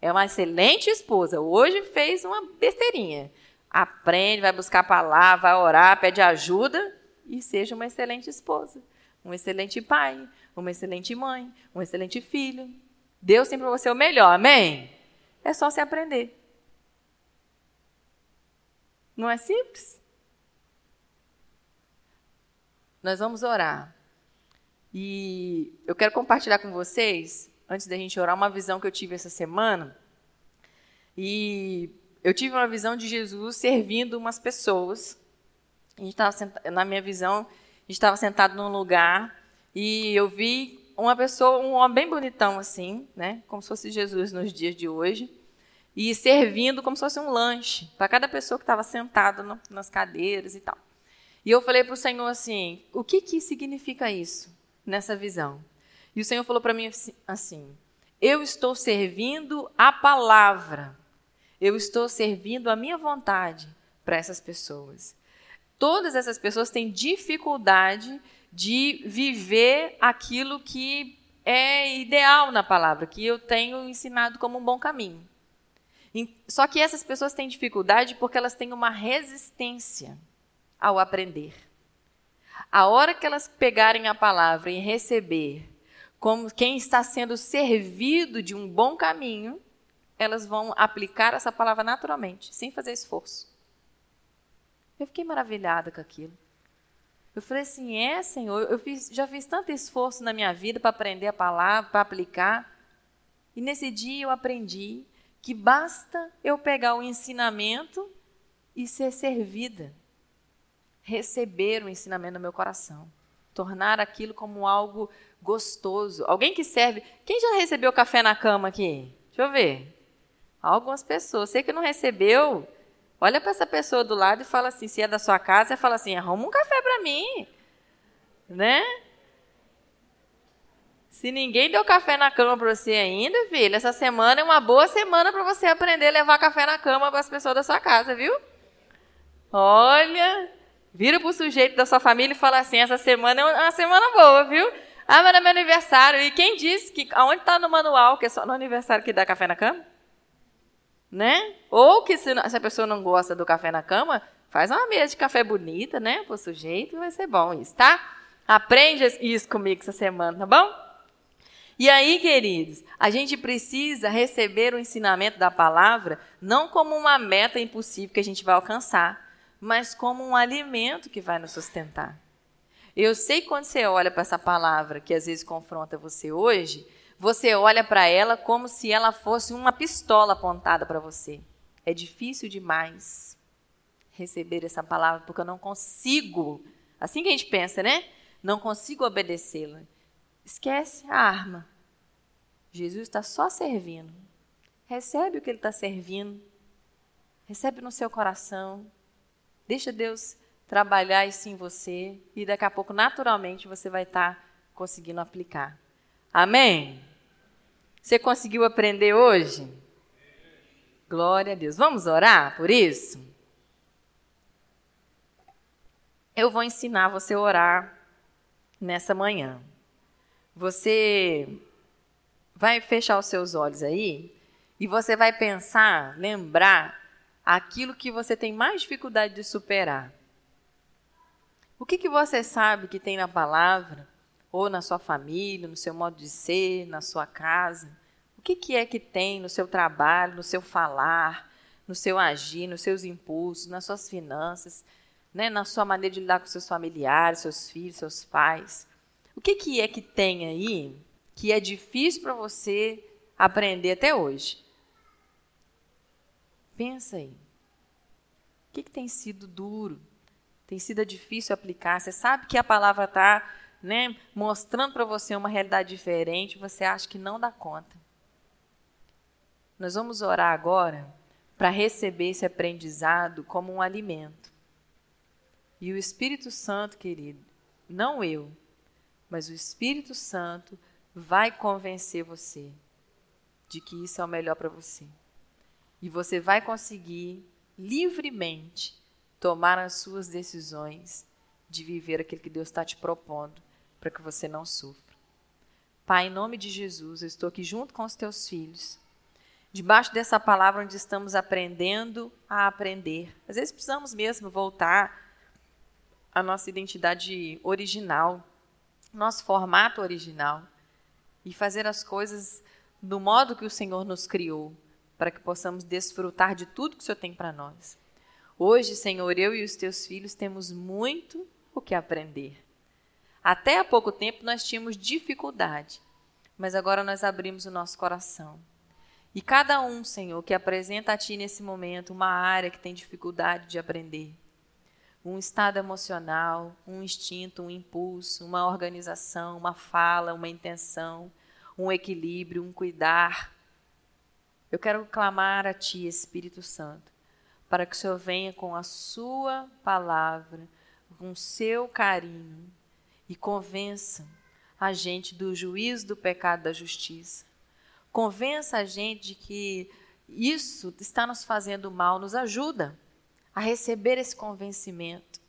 É uma excelente esposa. Hoje fez uma besteirinha. Aprende, vai buscar a palavra, vai orar, pede ajuda e seja uma excelente esposa, um excelente pai, uma excelente mãe, um excelente filho. Deus tem para você o melhor, amém? É só se aprender. Não é simples? Nós vamos orar. E eu quero compartilhar com vocês, antes da gente orar, uma visão que eu tive essa semana. E eu tive uma visão de Jesus servindo umas pessoas na minha visão, estava sentado num lugar e eu vi uma pessoa, um homem bem bonitão assim, né, como se fosse Jesus nos dias de hoje, e servindo como se fosse um lanche para cada pessoa que estava sentada nas cadeiras e tal. E eu falei para o Senhor assim: o que, que significa isso nessa visão? E o Senhor falou para mim assim: eu estou servindo a palavra, eu estou servindo a minha vontade para essas pessoas todas essas pessoas têm dificuldade de viver aquilo que é ideal na palavra, que eu tenho ensinado como um bom caminho. Só que essas pessoas têm dificuldade porque elas têm uma resistência ao aprender. A hora que elas pegarem a palavra e receber como quem está sendo servido de um bom caminho, elas vão aplicar essa palavra naturalmente, sem fazer esforço. Eu fiquei maravilhada com aquilo. Eu falei assim: é, Senhor, eu fiz, já fiz tanto esforço na minha vida para aprender a palavra, para aplicar. E nesse dia eu aprendi que basta eu pegar o ensinamento e ser servida. Receber o ensinamento no meu coração. Tornar aquilo como algo gostoso. Alguém que serve. Quem já recebeu café na cama aqui? Deixa eu ver. Algumas pessoas. Você que não recebeu, Olha para essa pessoa do lado e fala assim, se é da sua casa, fala assim, arruma um café para mim, né? Se ninguém deu café na cama para você ainda, filho, essa semana é uma boa semana para você aprender a levar café na cama para as pessoas da sua casa, viu? Olha, vira pro sujeito da sua família e fala assim: essa semana é uma semana boa, viu? Ah, mas é meu aniversário. E quem disse que aonde está no manual que é só no aniversário que dá café na cama? Né? Ou que se, se a pessoa não gosta do café na cama, faz uma mesa de café bonita, né? Pro sujeito, vai ser bom isso, tá? Aprende isso comigo essa semana, tá bom? E aí, queridos, a gente precisa receber o ensinamento da palavra não como uma meta impossível que a gente vai alcançar, mas como um alimento que vai nos sustentar. Eu sei que quando você olha para essa palavra que às vezes confronta você hoje, você olha para ela como se ela fosse uma pistola apontada para você. É difícil demais receber essa palavra porque eu não consigo. Assim que a gente pensa, né? Não consigo obedecê-la. Esquece a arma. Jesus está só servindo. Recebe o que ele está servindo. Recebe no seu coração. Deixa Deus trabalhar isso em você e daqui a pouco, naturalmente, você vai estar tá conseguindo aplicar. Amém? Você conseguiu aprender hoje? Glória a Deus. Vamos orar por isso? Eu vou ensinar você a orar nessa manhã. Você vai fechar os seus olhos aí e você vai pensar, lembrar aquilo que você tem mais dificuldade de superar. O que, que você sabe que tem na palavra, ou na sua família, no seu modo de ser, na sua casa? O que, que é que tem no seu trabalho, no seu falar, no seu agir, nos seus impulsos, nas suas finanças, né, na sua maneira de lidar com seus familiares, seus filhos, seus pais? O que, que é que tem aí que é difícil para você aprender até hoje? Pensa aí. O que, que tem sido duro? tem sido difícil aplicar, você sabe que a palavra está né, mostrando para você uma realidade diferente, você acha que não dá conta. Nós vamos orar agora para receber esse aprendizado como um alimento. E o Espírito Santo, querido, não eu, mas o Espírito Santo vai convencer você de que isso é o melhor para você. E você vai conseguir livremente tomar as suas decisões de viver aquilo que Deus está te propondo para que você não sofra. Pai, em nome de Jesus, eu estou aqui junto com os teus filhos, debaixo dessa palavra onde estamos aprendendo a aprender. Às vezes precisamos mesmo voltar à nossa identidade original, nosso formato original e fazer as coisas do modo que o Senhor nos criou, para que possamos desfrutar de tudo que o Senhor tem para nós. Hoje, Senhor, eu e os teus filhos temos muito o que aprender. Até há pouco tempo nós tínhamos dificuldade, mas agora nós abrimos o nosso coração. E cada um, Senhor, que apresenta a Ti nesse momento uma área que tem dificuldade de aprender, um estado emocional, um instinto, um impulso, uma organização, uma fala, uma intenção, um equilíbrio, um cuidar. Eu quero clamar a Ti, Espírito Santo, para que o Senhor venha com a sua palavra, com o seu carinho e convença a gente do juízo do pecado da justiça. Convença a gente de que isso está nos fazendo mal, nos ajuda a receber esse convencimento.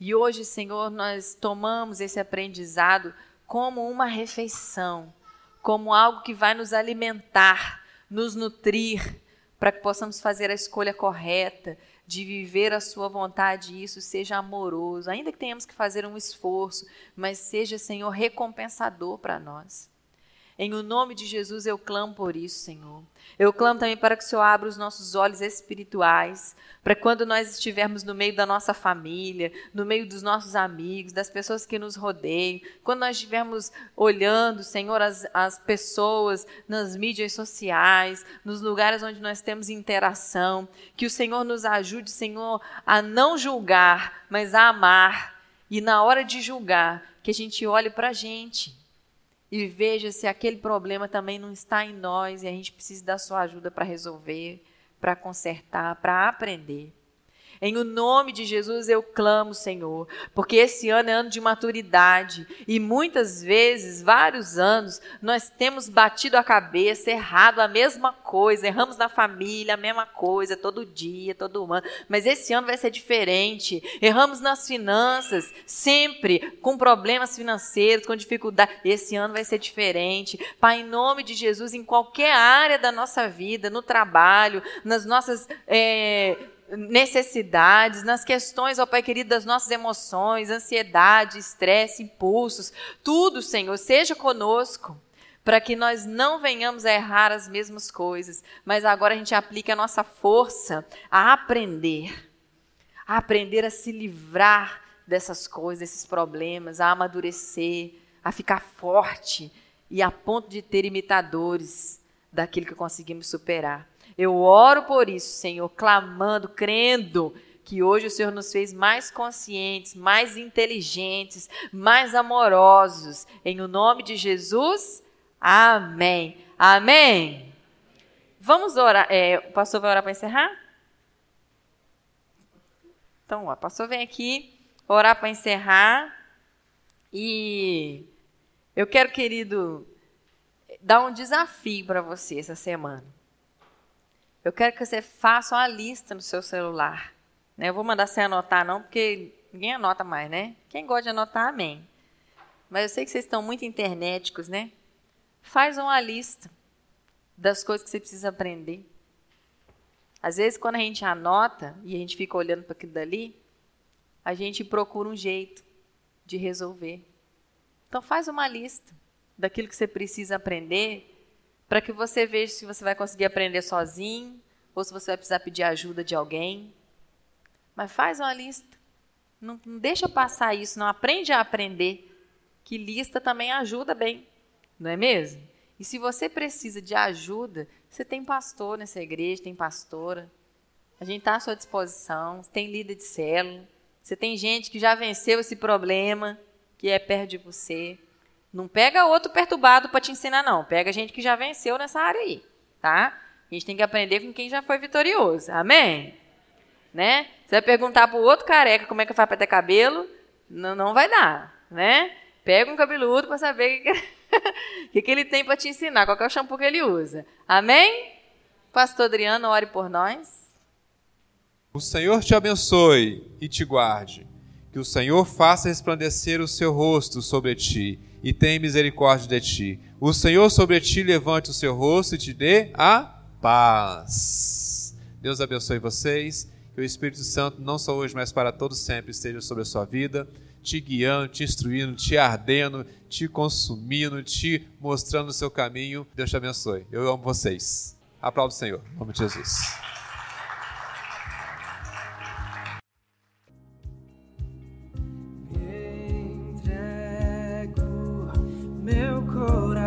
E hoje, Senhor, nós tomamos esse aprendizado como uma refeição, como algo que vai nos alimentar, nos nutrir, para que possamos fazer a escolha correta de viver a sua vontade isso seja amoroso, ainda que tenhamos que fazer um esforço, mas seja, Senhor, recompensador para nós. Em o nome de Jesus eu clamo por isso, Senhor. Eu clamo também para que o Senhor abra os nossos olhos espirituais, para quando nós estivermos no meio da nossa família, no meio dos nossos amigos, das pessoas que nos rodeiam, quando nós estivermos olhando, Senhor, as, as pessoas nas mídias sociais, nos lugares onde nós temos interação, que o Senhor nos ajude, Senhor, a não julgar, mas a amar. E na hora de julgar, que a gente olhe para a gente e veja se aquele problema também não está em nós e a gente precisa da sua ajuda para resolver, para consertar, para aprender. Em o nome de Jesus eu clamo, Senhor, porque esse ano é ano de maturidade e muitas vezes, vários anos, nós temos batido a cabeça, errado a mesma coisa, erramos na família, a mesma coisa, todo dia, todo ano, mas esse ano vai ser diferente. Erramos nas finanças, sempre com problemas financeiros, com dificuldade. Esse ano vai ser diferente. Pai, em nome de Jesus, em qualquer área da nossa vida, no trabalho, nas nossas. É, necessidades, nas questões, ó Pai querido, das nossas emoções, ansiedade, estresse, impulsos, tudo, Senhor, seja conosco, para que nós não venhamos a errar as mesmas coisas, mas agora a gente aplica a nossa força a aprender, a aprender a se livrar dessas coisas, desses problemas, a amadurecer, a ficar forte e a ponto de ter imitadores daquilo que conseguimos superar. Eu oro por isso, Senhor, clamando, crendo que hoje o Senhor nos fez mais conscientes, mais inteligentes, mais amorosos. Em o nome de Jesus, amém. Amém. Vamos orar. É, o pastor vai orar para encerrar? Então, o pastor vem aqui orar para encerrar. E eu quero, querido, dar um desafio para você essa semana. Eu quero que você faça uma lista no seu celular. Né? Eu vou mandar você anotar, não, porque ninguém anota mais, né? Quem gosta de anotar, amém. Mas eu sei que vocês estão muito internéticos, né? Faz uma lista das coisas que você precisa aprender. Às vezes, quando a gente anota e a gente fica olhando para aquilo dali, a gente procura um jeito de resolver. Então, faz uma lista daquilo que você precisa aprender para que você veja se você vai conseguir aprender sozinho ou se você vai precisar pedir ajuda de alguém. Mas faz uma lista. Não, não deixa passar isso, não aprende a aprender. Que lista também ajuda bem, não é mesmo? E se você precisa de ajuda, você tem pastor nessa igreja, tem pastora. A gente está à sua disposição, tem líder de célula. Você tem gente que já venceu esse problema, que é perto de você. Não pega outro perturbado para te ensinar, não. Pega gente que já venceu nessa área aí, tá? A gente tem que aprender com quem já foi vitorioso. Amém? Né? Você vai perguntar para o outro careca como é que faz para ter cabelo, não, não vai dar, né? Pega um cabeludo para saber o que, que, que, ele tem para te ensinar, qual é o shampoo que ele usa. Amém? Pastor Adriano, ore por nós. O Senhor te abençoe e te guarde. Que o Senhor faça resplandecer o seu rosto sobre ti e tem misericórdia de ti. O Senhor sobre ti levante o seu rosto e te dê a paz. Deus abençoe vocês. Que o Espírito Santo, não só hoje, mas para todos sempre, esteja sobre a sua vida, te guiando, te instruindo, te ardendo, te consumindo, te mostrando o seu caminho. Deus te abençoe. Eu amo vocês. Aplaudo o Senhor. Em nome de Jesus. Meu coração.